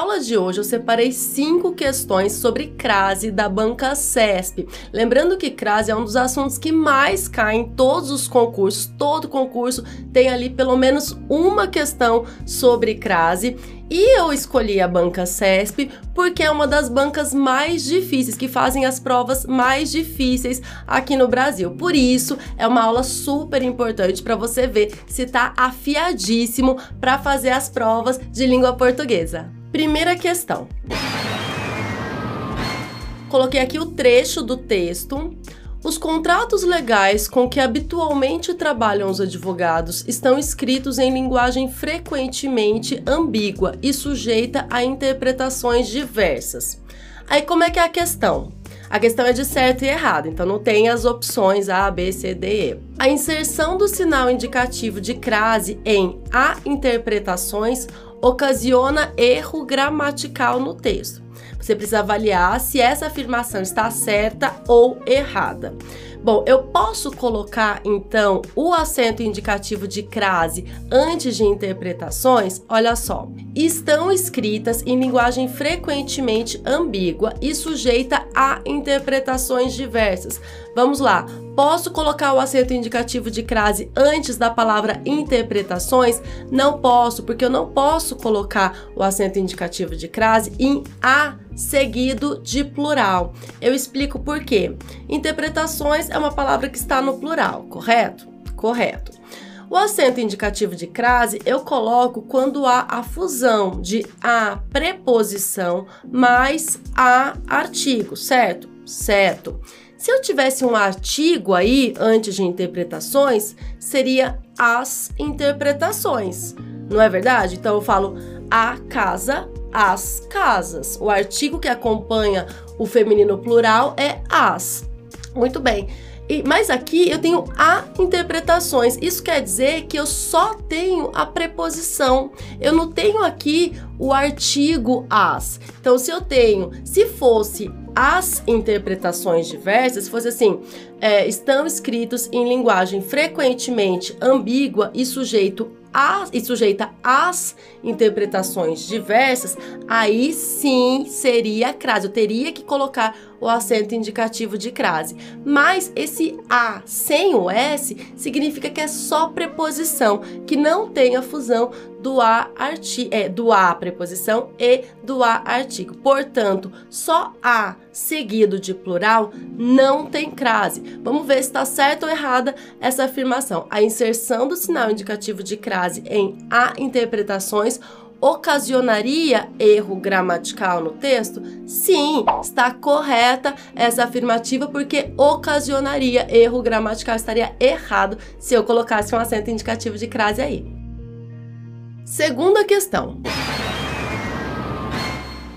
Aula de hoje, eu separei cinco questões sobre crase da banca CESP. Lembrando que crase é um dos assuntos que mais cai em todos os concursos. Todo concurso tem ali pelo menos uma questão sobre crase. E eu escolhi a banca CESP porque é uma das bancas mais difíceis, que fazem as provas mais difíceis aqui no Brasil. Por isso, é uma aula super importante para você ver se está afiadíssimo para fazer as provas de língua portuguesa. Primeira questão. Coloquei aqui o trecho do texto. Os contratos legais com que habitualmente trabalham os advogados estão escritos em linguagem frequentemente ambígua e sujeita a interpretações diversas. Aí, como é que é a questão? A questão é de certo e errado, então não tem as opções A, B, C, D, E. A inserção do sinal indicativo de crase em a interpretações ocasiona erro gramatical no texto. Você precisa avaliar se essa afirmação está certa ou errada. Bom, eu posso colocar então o acento indicativo de crase antes de interpretações? Olha só. Estão escritas em linguagem frequentemente ambígua e sujeita a interpretações diversas. Vamos lá. Posso colocar o acento indicativo de crase antes da palavra interpretações? Não posso, porque eu não posso colocar o acento indicativo de crase em a seguido de plural. Eu explico por quê. Interpretações é uma palavra que está no plural, correto? Correto. O acento indicativo de crase eu coloco quando há a fusão de a preposição mais a artigo, certo? Certo. Se eu tivesse um artigo aí antes de interpretações, seria as interpretações, não é verdade? Então eu falo a casa, as casas. O artigo que acompanha o feminino plural é as. Muito bem. E, mas aqui eu tenho a interpretações. Isso quer dizer que eu só tenho a preposição. Eu não tenho aqui o artigo as. Então, se eu tenho, se fosse as interpretações diversas, se fosse assim, é, estão escritos em linguagem frequentemente ambígua e sujeito a, e sujeita às interpretações diversas, aí sim seria crase. Eu teria que colocar o acento indicativo de crase. Mas esse a sem o s significa que é só preposição, que não tem a fusão do a artigo, é, do a preposição e do a artigo. Portanto, só a seguido de plural não tem crase. Vamos ver se está certa ou errada essa afirmação. A inserção do sinal indicativo de crase em a interpretações ocasionaria erro gramatical no texto? Sim, está correta essa afirmativa porque ocasionaria erro gramatical. Estaria errado se eu colocasse um acento indicativo de crase aí. Segunda questão.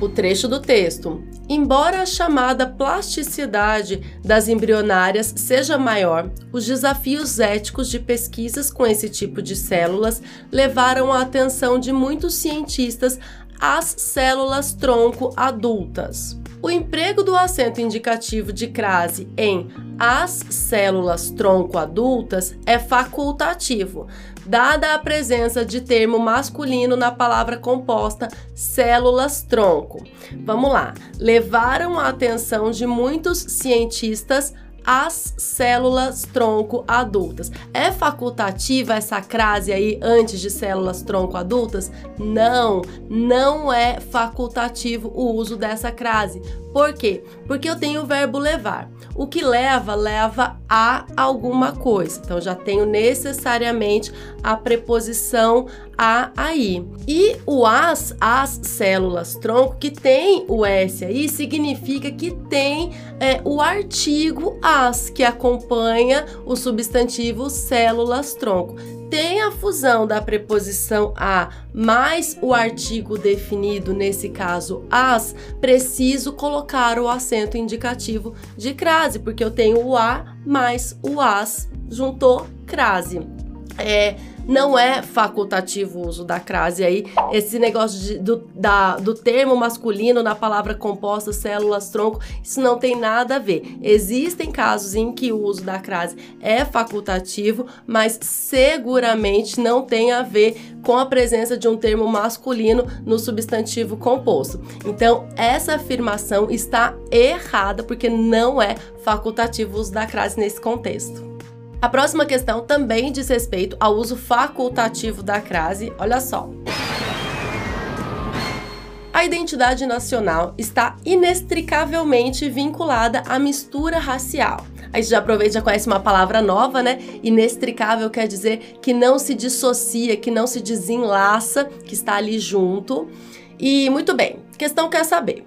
O trecho do texto. Embora a chamada plasticidade das embrionárias seja maior, os desafios éticos de pesquisas com esse tipo de células levaram a atenção de muitos cientistas às células tronco adultas. O emprego do acento indicativo de crase em as células tronco adultas é facultativo, dada a presença de termo masculino na palavra composta células tronco. Vamos lá. Levaram a atenção de muitos cientistas as células tronco adultas. É facultativa essa crase aí antes de células tronco adultas? Não, não é facultativo o uso dessa crase. Por quê? Porque eu tenho o verbo levar. O que leva, leva a alguma coisa. Então já tenho necessariamente a preposição a aí. E o as, as células tronco, que tem o S aí, significa que tem é, o artigo as, que acompanha o substantivo células tronco tem a fusão da preposição a mais o artigo definido, nesse caso as, preciso colocar o acento indicativo de crase, porque eu tenho o a mais o as, juntou crase. É, não é facultativo o uso da crase aí. Esse negócio de, do, da, do termo masculino na palavra composta, células, tronco, isso não tem nada a ver. Existem casos em que o uso da crase é facultativo, mas seguramente não tem a ver com a presença de um termo masculino no substantivo composto. Então, essa afirmação está errada porque não é facultativo o uso da crase nesse contexto. A próxima questão também diz respeito ao uso facultativo da crase. Olha só. A identidade nacional está inextricavelmente vinculada à mistura racial. Aí já aproveita já conhece uma palavra nova, né? Inextricável quer dizer que não se dissocia, que não se desenlaça, que está ali junto. E muito bem, questão quer saber.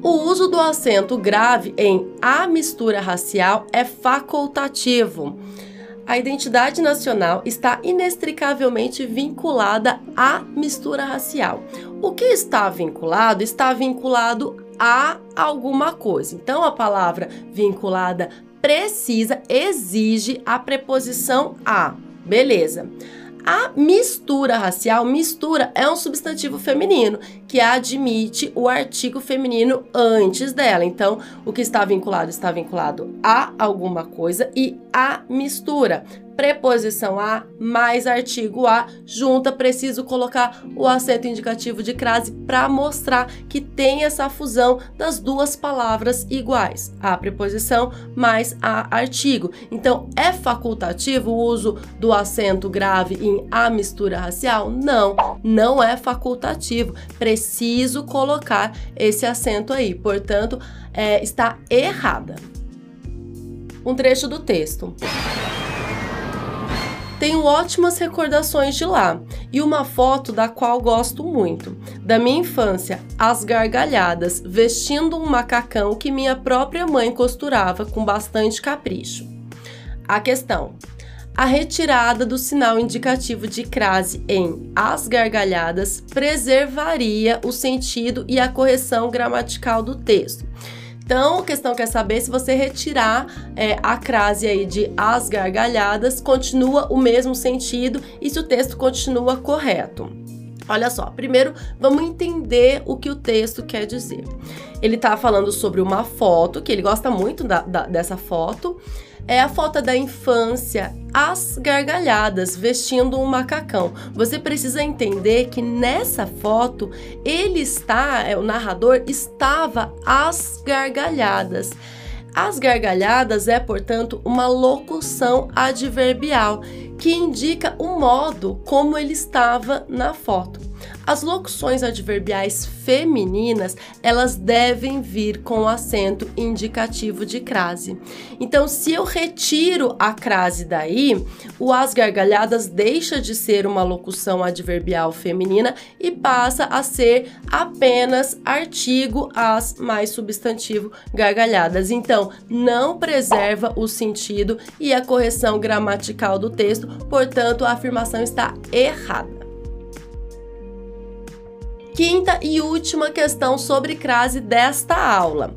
O uso do acento grave em a mistura racial é facultativo a identidade nacional está inextricavelmente vinculada à mistura racial. O que está vinculado está vinculado a alguma coisa. Então, a palavra vinculada precisa, exige a preposição a. Beleza. A mistura racial, mistura é um substantivo feminino que admite o artigo feminino antes dela. Então, o que está vinculado está vinculado a alguma coisa e a mistura preposição a mais artigo a, junta, preciso colocar o acento indicativo de crase para mostrar que tem essa fusão das duas palavras iguais, a preposição mais a artigo. Então, é facultativo o uso do acento grave em a mistura racial? Não, não é facultativo. Preciso colocar esse acento aí, portanto, é, está errada. Um trecho do texto. Tenho ótimas recordações de lá e uma foto da qual gosto muito. Da minha infância, as gargalhadas, vestindo um macacão que minha própria mãe costurava com bastante capricho. A questão: a retirada do sinal indicativo de crase em as gargalhadas preservaria o sentido e a correção gramatical do texto. Então, a questão quer saber se você retirar é, a crase aí de as gargalhadas, continua o mesmo sentido e se o texto continua correto. Olha só, primeiro vamos entender o que o texto quer dizer. Ele está falando sobre uma foto, que ele gosta muito da, da, dessa foto, é a foto da infância às gargalhadas, vestindo um macacão. Você precisa entender que nessa foto ele está, é, o narrador estava às gargalhadas. As gargalhadas é, portanto, uma locução adverbial que indica o modo como ele estava na foto. As locuções adverbiais femininas, elas devem vir com acento indicativo de crase. Então, se eu retiro a crase daí, o as gargalhadas deixa de ser uma locução adverbial feminina e passa a ser apenas artigo as mais substantivo gargalhadas. Então, não preserva o sentido e a correção gramatical do texto, portanto, a afirmação está errada. Quinta e última questão sobre crase desta aula.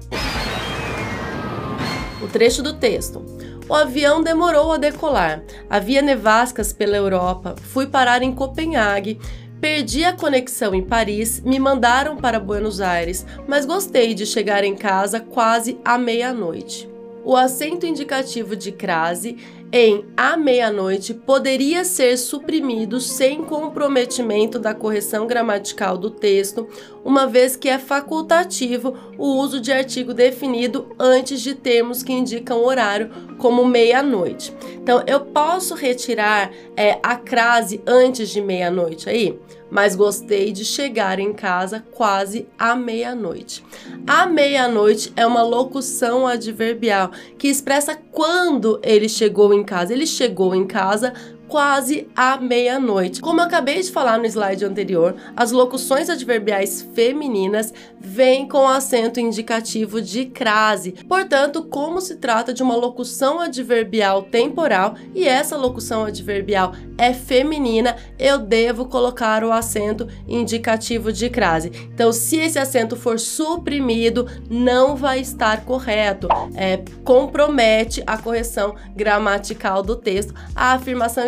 O trecho do texto. O avião demorou a decolar. Havia nevascas pela Europa. Fui parar em Copenhague. Perdi a conexão em Paris, me mandaram para Buenos Aires, mas gostei de chegar em casa quase à meia-noite. O acento indicativo de crase em à meia-noite poderia ser suprimido sem comprometimento da correção gramatical do texto, uma vez que é facultativo o uso de artigo definido antes de termos que indicam horário, como meia-noite. Então, eu posso retirar é, a crase antes de meia-noite aí? Mas gostei de chegar em casa quase à meia-noite. À meia-noite é uma locução adverbial que expressa quando ele chegou em casa. Ele chegou em casa quase à meia-noite. Como eu acabei de falar no slide anterior, as locuções adverbiais femininas vêm com acento indicativo de crase. Portanto, como se trata de uma locução adverbial temporal e essa locução adverbial é feminina, eu devo colocar o acento indicativo de crase. Então, se esse acento for suprimido, não vai estar correto. É, compromete a correção gramatical do texto. A afirmação